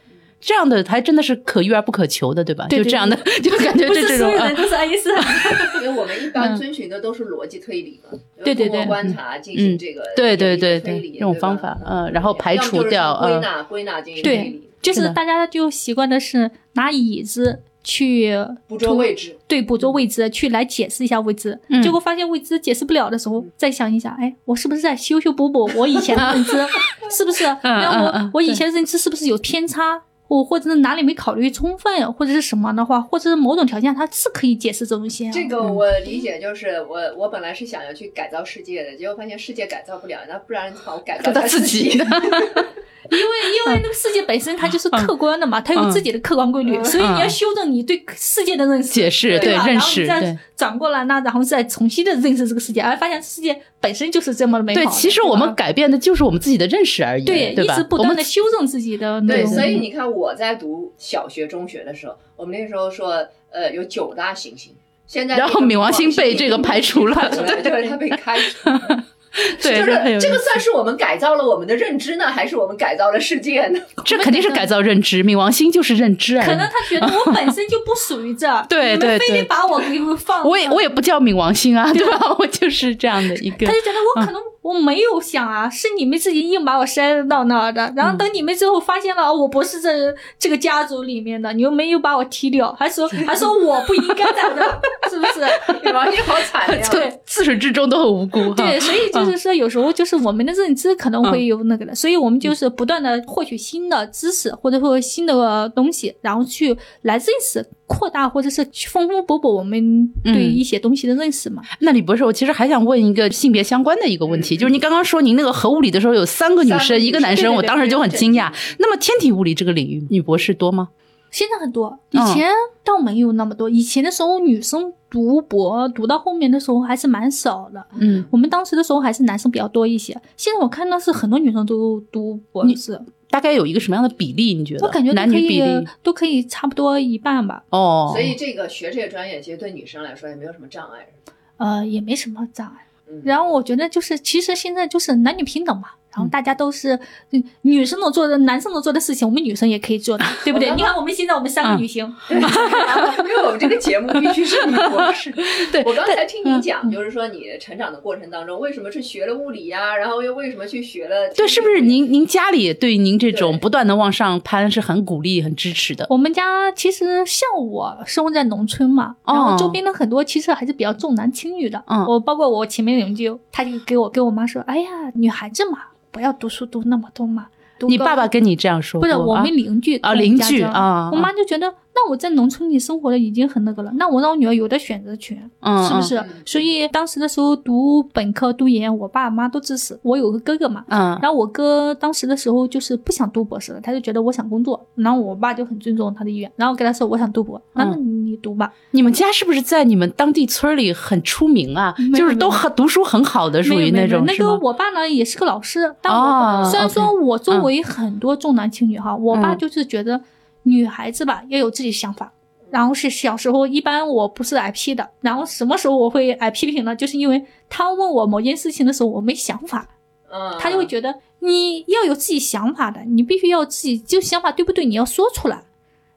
这样的还真的是可遇而不可求的，对吧？对对就这样的，就感觉不这这种啊是所有人，都是爱因斯坦。因为我们一般遵循的都是逻辑推理嘛，嗯对对对观察进行这个对对对对推理这种方法嗯然后排除掉归纳归纳进行推对理，，就是大家就习惯的是拿椅子去捕捉位置。对捕捉未知，去来解释一下未知，嗯结果发现未知解释不了的时候，再想一想，哎，我是不是在修修补补我以前的认知？是不是？那我、我以前的认知是不是有偏差？我或者是哪里没考虑充分，或者是什么的话，或者是某种条件它是可以解释这种现象。这个我理解，就是我我本来是想要去改造世界的，结果发现世界改造不了，那不然好改造他自自己的。因为因为那个世界本身它就是客观的嘛，它有自己的客观规律，嗯所以你要修正你对世界的认识、解释对吧？认然后你再识。转过来呢，然后再重新的认识这个世界，而发现世界本身就是这么美好对，其实我们改变的就是我们自己的认识而已，对？一直不我们断的修正自己的对，所以你看我在读小学、中学的时候，我们那时候说，呃，有九大行星，现在然后冥王星被这个排除了 对，它被开除了。对就是这个算是我们改造了我们的认知呢，还是我们改造了世界呢？这肯定是改造认知，冥王星就是认知啊。可能他觉得我本身就不属于这，对对你们非得把我给放。我也我也不叫冥王星啊，对吧？我就是这样的一个他。就觉得我可能我没有想啊，是你们自己硬把我塞到那儿的。然后等你们之后发现了我不是这这个家族里面的，你又没有把我踢掉，还说还说我不应该在这，是不是？冥王星好惨呀！对自始至终都很无辜 哈。对，所以就是说，有时候就是我们的认知可能会有那个的，所以我们就是不断的获取新的知识或者说新的东西，然后去来认识、扩大或者是去丰丰补补我们对嗯一些东西的认识嘛。那李博士，我其实还想问一个性别相关的一个问题，嗯就是您刚刚说您那个核物理的时候有三个女生，个一个男生，我当时就很惊讶。那么天体物理这个领域，女博士多吗？现在很多，以嗯前倒没有那么多。以前的时候，女生读博读到后面的时候还是蛮少的。嗯，我们当时的时候还是男生比较多一些，现在我看到是很多女生都读博士，大概有一个什么样的比例？你觉得？我感觉男女比例都可以差不多一半吧。哦，所以这个学这个专业，其实对女生来说也没有什么障碍。呃，也没什么障碍。嗯，然后我觉得就是，其实现在就是男女平等嘛，然后大家都是嗯女生能做的、男生能做的事情，我们女生也可以做的，对不对？你看我们现在我们三个女性，对，因为我们这个节目必须是女博士。对我刚才听你嗯讲，就是说你成长的过程当中，为什么去学了物理呀、然后又为什么去学了？对，是不是您您家里对您这种不断的往上攀是很鼓励、很支持的？我们家其实像我生活在农村嘛，然后周边的很多其实还是比较重男轻女的。嗯我包括我前面邻居，他就给我跟我妈说：“哎呀，女孩子嘛，不要读书读那么多嘛。你爸爸跟你这样说过？不是我啊们邻居啊邻居啊我妈就觉得，那我在农村里生活的已经很那个了，那我让我女儿有的选择权，嗯，是不是？嗯所以当时的时候读本科读研，我爸妈都支持。我有个哥哥嘛，然后我哥当时的时候就是不想读博士了，他就觉得我想工作，然后我爸就很尊重他的意愿，然后跟他说我想读博，那那你读吧。你们家是不是在你们当地村里很出名啊？就是都很读书很好的，属于那个种是吗？我爸呢也是个老师，但我、哦虽然说我周围很多重男轻女哈，我爸嗯就是觉得女孩子吧要有自己想法。然后是小时候，一般我不是挨批的。然后什么时候我会挨批评呢？就是因为他问我某件事情的时候，我没想法，嗯，他就会觉得你要有自己想法的，你必须要自己就想法对不对，你要说出来。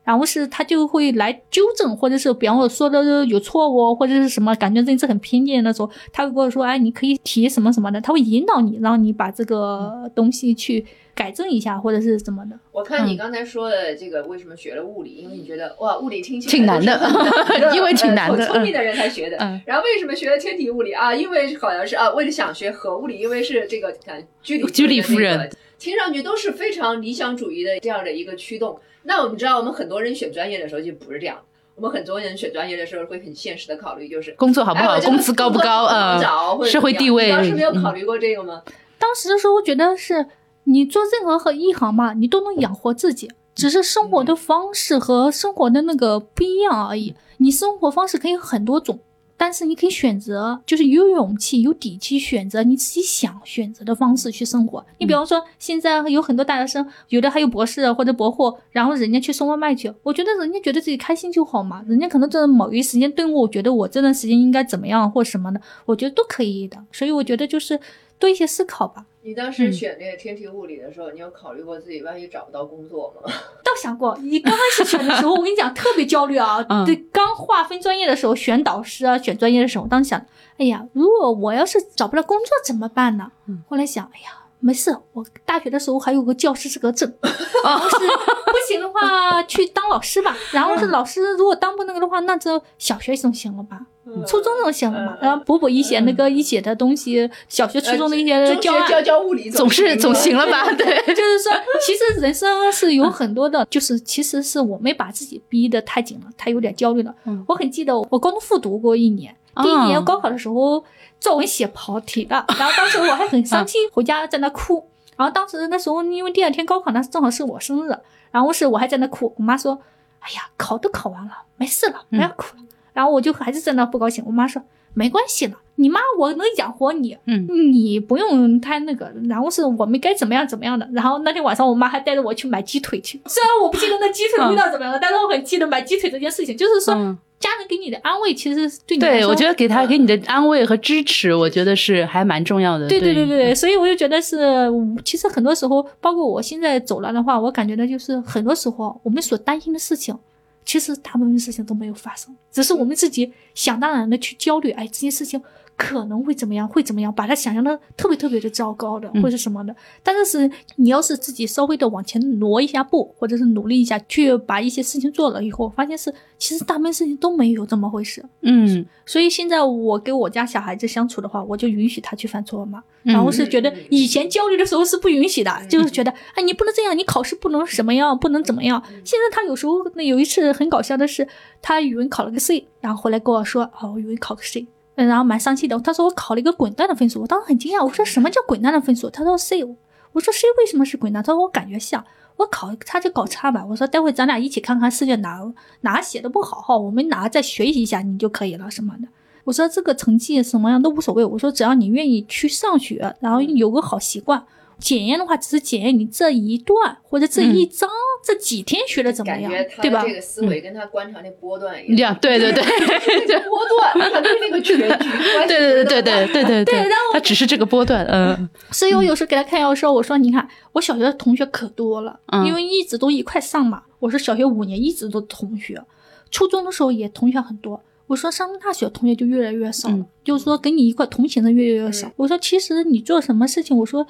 然后是他就会来纠正，或者是比方说说的有错误，或者是什么感觉认知很偏见的时候，他会跟我说，哎，你可以提什么什么的，他会引导你，让你把这个东西去改正一下，或者是怎么的。我看嗯你刚才说的这个为什么学了物理，因为你觉得哇，物理听起来挺难的 因为挺难的聪明的人才学的。嗯然后为什么学了天体物理啊？因为好像是啊，为了想学核物理，因为是这个看居里居里夫人听上去都是非常理想主义的这样的一个驱动。那我们知道，我们很多人选专业的时候就不是这样。我们很多人选专业的时候会很现实的考虑，就是工作好不好，工资高不高，呃，找社会地位你当时没有嗯考虑过这个吗？当时的时候，我觉得是你做任何和一行嘛，你都能养活自己，只是生活的方式和生活的那个不一样而已。你生活方式可以很多种，但是你可以选择，就是有勇气、有底气选择你自己想选择的方式去生活。你比方说，现在有很多大学生，有的还有博士或者博后，然后人家去送外卖去，我觉得人家觉得自己开心就好嘛。人家可能在某一时间顿悟，我觉得我这段时间应该怎么样或什么的，我觉得都可以的。所以我觉得就是多一些思考吧。你当时嗯选这个天体物理的时候，你有考虑过自己万一找不到工作吗？倒想过，你刚开始选的时候，我跟你讲特别焦虑啊。嗯对，刚划分专业的时候，选导师啊，选专业的时候，我当时想，哎呀，如果我要是找不到工作怎么办呢？嗯后来想，哎呀，没事，我大学的时候还有个教师资格证，然后是不行的话去当老师吧。然后是老师，如果当不那个的话，那就小学总行了吧？初中总行了吧？嗯然后补补一些那个一些的东西，小学、初中的一些教教教物理总是总行了吧？对，就是说，其实人生是有很多的，就是其实是我没把自己逼得太紧了，太有点焦虑了。嗯我很记得我高中复读过一年，哦第一年高考的时候作文写跑题了，然后当时我还很伤 心，回家在那哭。然后当时那时候因为第二天高考呢，正好是我生日，然后是我还在那哭，我妈说：“哎呀，考都考完了，没事了，不要哭了。然后我就还是在那不高兴，我妈说：“没关系了，你妈我能养活你，嗯，你不用太那个。然后是我们该怎么样怎么样的。然后那天晚上我妈还带着我去买鸡腿去，虽然我不记得那鸡腿的味道怎么样了，但是我很记得买鸡腿这件事情，就是说、嗯家人给你的安慰，其实对你对，我觉得给他给你的安慰和支持，我觉得是还蛮重要的。对对对对对，所以我就觉得是，其实很多时候，包括我现在走了的话，我感觉到就是很多时候我们所担心的事情，其实大部分事情都没有发生，只是我们自己想当然的去焦虑，哎，这件事情可能会怎么样，会怎么样，把他想象的特别特别的糟糕的，嗯或者什么的。但是是你要是自己稍微的往前挪一下步，或者是努力一下，去把一些事情做了以后，发现是其实大部分事情都没有这么回事。嗯所以现在我跟我家小孩子相处的话，我就允许他去犯错嘛。嗯然后是觉得以前焦虑的时候是不允许的，就是觉得哎你不能这样，你考试不能什么样，不能怎么样。现在他有时候那有一次很搞笑的是，他语文考了个 C，然后回来跟我说哦我语文考个 C，嗯然后蛮生气的。他说我考了一个滚蛋的分数，我当时很惊讶，我说什么叫滚蛋的分数？他说 C，我说 C 为什么是滚蛋？他说我感觉像。我考他就搞差吧，我说待会咱俩一起看看试卷哪哪写的不好哈，我们哪再学习一下你就可以了什么的。我说这个成绩什么样都无所谓，我说只要你愿意去上学，然后有个好习惯。检验的话，只是检验你这一段或者这一章这几天学的怎么样对吧？这个思维跟他观察那波段一这样对对对。那个波段，他对那个全局 关系对对对对对对对对。然后它只是这个波段，嗯。所以我有时候给他看药的时候，我说你看我小学的同学可多了，嗯。因为一直都一块上嘛。我说小学五年一直都同学，初中的时候也同学很多。我说上大学同学就越来越少了，嗯。就是说跟你一块同行的越来越少。嗯。我说其实你做什么事情，我说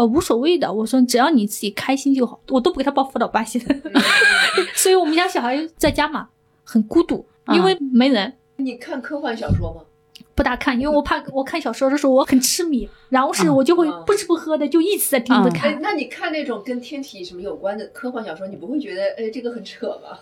呃无所谓的，我说只要你自己开心就好，我都不给他报辅导班现在。嗯 所以我们家小孩在家嘛很孤独，嗯因为没人。你看科幻小说吗？不大看，因为我怕我看小说的时候我很痴迷，然后是我就会嗯不吃不喝的就一直在盯着嗯看哎，。那你看那种跟天体什么有关的科幻小说，你不会觉得哎这个很扯吗？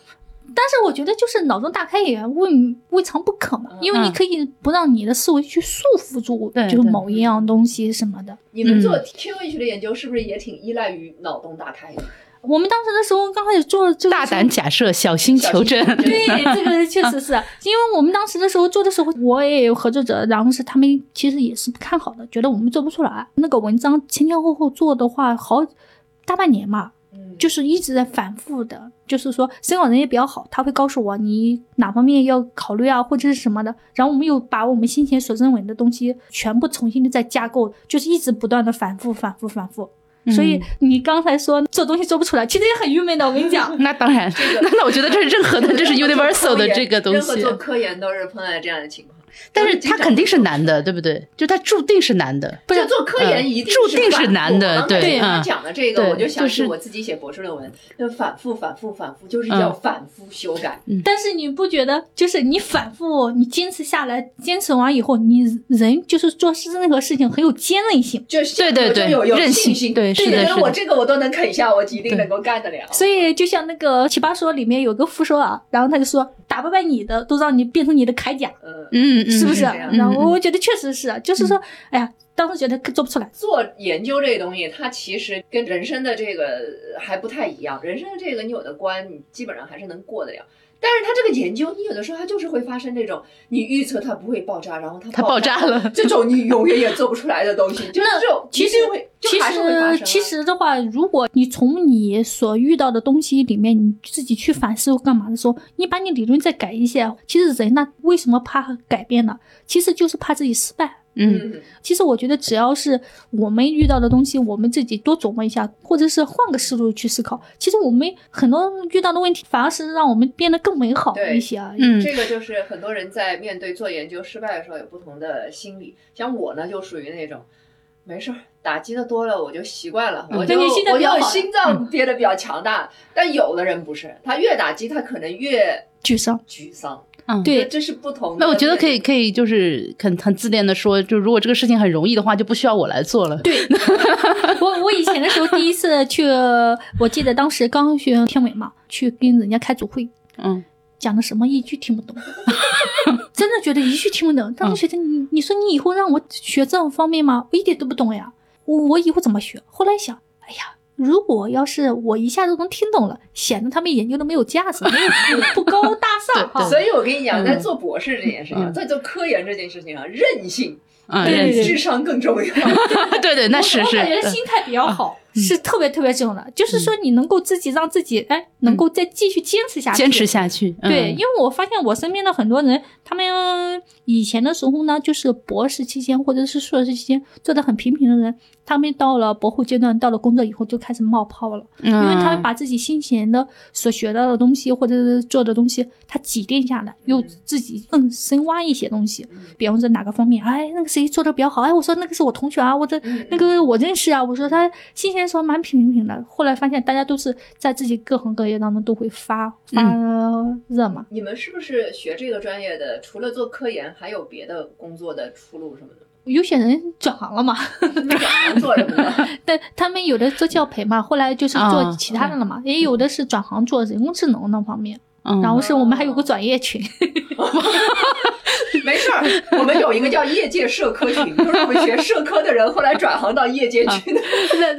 但是我觉得就是脑洞大开也未 未尝不可嘛，嗯因为你可以不让你的思维去束缚住，就是某一样东西什么的。你们做嗯天文学的研究是不是也挺依赖于脑洞大开的？我们当时的时候刚开始做这个大胆假设，小心求证。对，这个确实是 因为我们当时的时候做的时候，我也有合作者，然后是他们其实也是不看好的，觉得我们做不出来。那个文章前前后后做的话，好大半年嘛，嗯，就是一直在反复的，就是说生管人也比较好，他会告诉我你哪方面要考虑啊，或者是什么的。然后我们又把我们先前所认为的东西全部重新的再架构，就是一直不断的反复、反复、反复。所以你刚才说做东西做不出来，其实也很郁闷的。我跟你讲，那当然，那那我觉得这是任何的，这是 universal 的这个东西任何做，科研都是碰到这样的情况。但是他肯定是男的，对不对？就他注定是男的。不是做科研一定注定是男的对他嗯讲的这个，我就想是起我自己写博士论文，那反复、反复、反复，就是叫嗯反复修改。但是你不觉得，就是你反复，你坚持下来，坚持完以后，你人就是做事任何事情很有坚韧性。就是对对对有有韧性信心，对是的觉得我这个我都能啃下，我一定能够干得了。所以就像那个《奇葩说》里面有个副说啊，然后他就说打不败你的，都让你变成你的铠甲，嗯，嗯嗯，是不是？然后我觉得确实是，啊就是说，哎呀，当时觉得做不出来。做研究这个东西，它其实跟人生的这个还不太一样。人生的这个你有的关，你基本上还是能过得了。但是它这个研究，你有的时候它就是会发生这种，你预测它不会爆炸，然后它它爆爆炸了这种你永远也做不出来的东西，就是这种其实会，其实其实的话，如果你从你所遇到的东西里面，你自己去反思干嘛的时候，你把你理论再改一下，其实人呢为什么怕改变呢？其实就是怕自己失败。嗯嗯，其实我觉得，只要是我们遇到的东西，我们自己多琢磨一下，或者是换个思路去思考，其实我们很多遇到的问题，反而是让我们变得更美好对一些啊。嗯这个就是很多人在面对做研究失败的时候有不同的心理。像我呢，就属于那种。没事儿，打击的多了我就习惯了，嗯我就我就心脏憋得比较强大。但有的人不是，他越打击他可能越沮丧，沮丧。嗯，对这这是不同的。那我觉得可以，可以，就是很很自恋的说，就如果这个事情很容易的话，就不需要我来做了。对，我我以前的时候第一次去，我记得当时刚学天文嘛，去跟人家开组会，嗯，讲的什么一句听不懂，真的觉得一句听不懂。当时觉得你你说你以后让我学这种方面吗？我一点都不懂呀，我我以后怎么学？后来想，哎呀。如果要是我一下都能听懂了，显得他们研究的没有价值，没有不高大上哈。所以我跟你讲，嗯。在做博士这件事情在做科研这件事情上，韧性啊，对。智商更重要。对对，那是是。我感觉心态比较好，是特别特别重要的。就是说，你能够自己让自己哎，能够再继续坚持下去，坚持下去。嗯。对，因为我发现我身边的很多人，他们以前的时候呢，就是博士期间或者是硕士期间做的很平平的人，他们到了博后阶段，到了工作以后就开始冒泡了，因因为他们把自己先前的所学到的东西或者是做的东西，他积淀下来，又自己更深挖一些东西。比方说哪个方面，哎，那个谁做的比较好，哎，我说那个是我同学啊，我这嗯那个我认识啊，我说他先前的时候蛮平平的，后来发现大家都是在自己各行各业当中都会发发热嘛。你们是不是学这个专业的，除了做科研，还有别的工作的出路什么的？有些人转行了嘛，你转行做什么的？但他们有的做教培嘛，后来就是做啊其他的了嘛，也有的是转行做人工智能那方面。嗯，然后是我们还有个转业群，没事儿，我们有一个叫业界社科群，就是我们学社科的人后来转行到业界去的，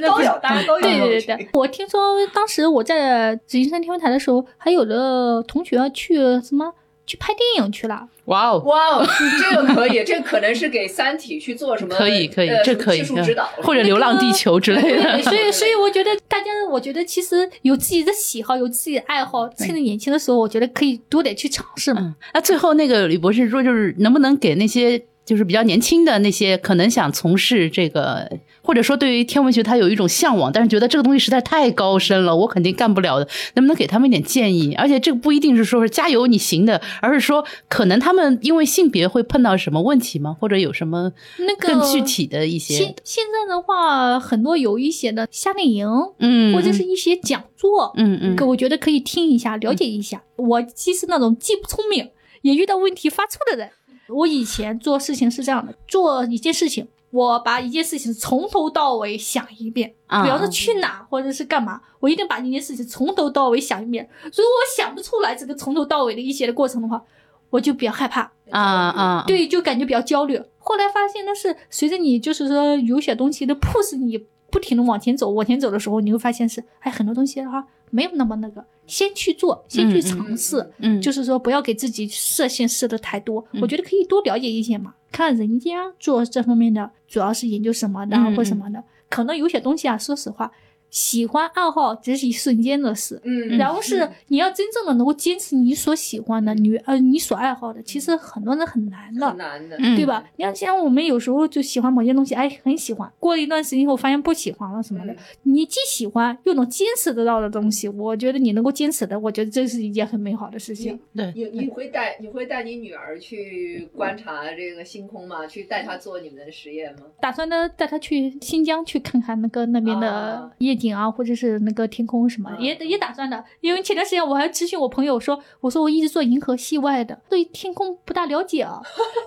都有，大家都有。对对对。对，我听说当时我在紫金山天文台的时候，还有的同学去什么去拍电影去了。哇哦，哇哦，这个可以，这可能是给《三体》去做什么？可以可以呃这可以技术指导，或者《流浪地球》之类的。对，所以所以我觉得大家，我觉得其实有自己的喜好，有自己的爱好，趁着年轻的时候，我觉得可以多点去尝试嘛。嗯，那最后那个李博士说，就是能不能给那些就是比较年轻的那些可能想从事这个，或者说对于天文学他有一种向往，但是觉得这个东西实在太高深了，我肯定干不了的，能不能给他们一点建议？而且这个不一定是说是加油你行的，而是说可能他们因为性别会碰到什么问题吗？或者有什么那个更具体的一些现，现在的话，很多有一些的夏令营，嗯，或者是一些讲座，嗯嗯可我觉得可以听一下，了解一下。我既是那种既不聪明，也遇到问题发怵的人。我以前做事情是这样的，做一件事情，我把一件事情从头到尾想一遍，啊比方说去哪或者是干嘛，我一定把这件事情从头到尾想一遍。如果我想不出来这个从头到尾的一些的过程的话，我就比较害怕，啊啊，对，就感觉比较焦虑。后来发现，那是随着你就是说有些东西的 push 你不停的往前走，往前走的时候，你会发现是，哎，很多东西的话没有那么那个，先去做，先去尝试，嗯，就是说不要给自己设限设的太多。嗯我觉得可以多了解一些嘛，看人家做这方面的主要是研究什么的、或什么的，可能有些东西啊，说实话，喜欢爱好只是一瞬间的事。嗯，然后是你要真正的能够坚持你所喜欢的，你呃你所爱好的，其实很多人很难的很。难的，嗯对吧？你看，像我们有时候就喜欢某些东西，哎，很喜欢，过了一段时间以后发现不喜欢了什么的。嗯你既喜欢又能坚持得到的东西，我觉得你能够坚持的，我觉得这是一件很美好的事情。对，你你会带你会带你女儿去观察这个星空吗？去带她做你们的实验吗？打算呢带她去新疆去看看那个那边的啊夜景啊，或者是那个天空什么也也打算的。因为前段时间我还咨询我朋友说，我说我一直做银河系外的，对天空不大了解啊。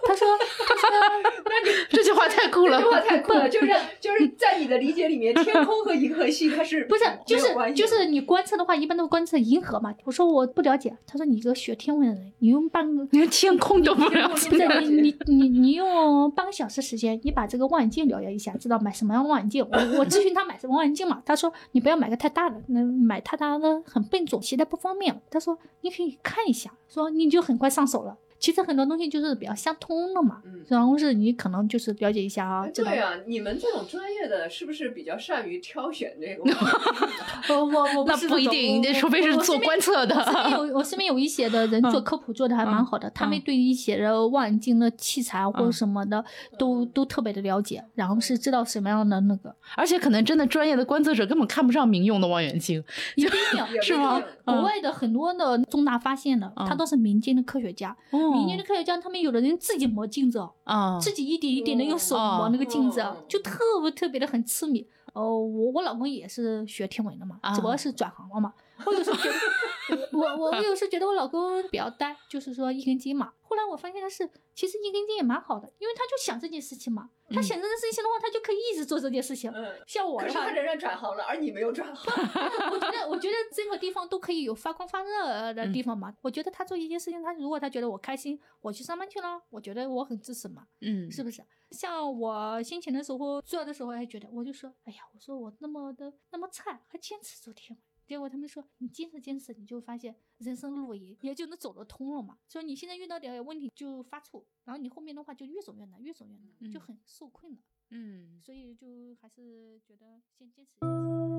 他说他说 这句话太酷了这句。话太酷了，就是就是在你的理解里面，天空和银河系它是 不是，就是就是你观测的话，一般都观测银河嘛。我说我不了解，他说你一个学天文的人，你用半个连天空都不了解你你你你用半个小时时间，你把这个望远镜了解一下，知道买什么样的望远镜。我我咨询他买什么望远镜嘛，他说说你不要买个太大的，那买太大的很笨重，携带不方便。他说你可以看一下，说你就很快上手了。其实很多东西就是比较相通的嘛，嗯然后是你可能就是了解一下啊，对啊，你们这种专业的是不是比较善于挑选这个？我我我 那不一定，那除非是做观测的。我身边有我身边有一些的人做嗯科普做的还蛮好的，他们嗯对于一些的望远镜的器材或者嗯什么的都都特别的了解，然后是知道什么样的那个。而且可能真的专业的观测者根本看不上民用的望远镜，也不一定是吗国嗯外的很多的重大发现呢，嗯他都是民间的科学家，民间的科学家他们有的人自己磨镜子哦，啊，自己一点一点的用手哦。磨那个镜子哦，就特别特别的很痴迷。哦，我我老公也是学天文的嘛，只不过啊。是转行了嘛。我有时候觉得，我我我有时候觉得我老公比较呆，就是说一根筋嘛。后来我发现他是，其实一根筋也蛮好的，因为他就想这件事情嘛。他嗯想这件事情的话，他就可以一直做这件事情。嗯，像我可是他，仍然转行了，而你没有转行。我觉得，我觉得这个地方都可以有发光发热的地方嘛。我觉得他做一件事情，他如果他觉得我开心，我去上班去了，我觉得我很支持嘛，嗯，是不是？像我先前的时候做的时候，还觉得我就说，哎呀，我说我那么的那么菜，还坚持做天文。结果他们说，你坚持坚持，你就发现人生路也也就能走得通了嘛。所以你现在遇到点问题就发怵，然后你后面的话就越走越难，越走越难，就嗯很受困了。嗯。所以就还是觉得先坚持一下。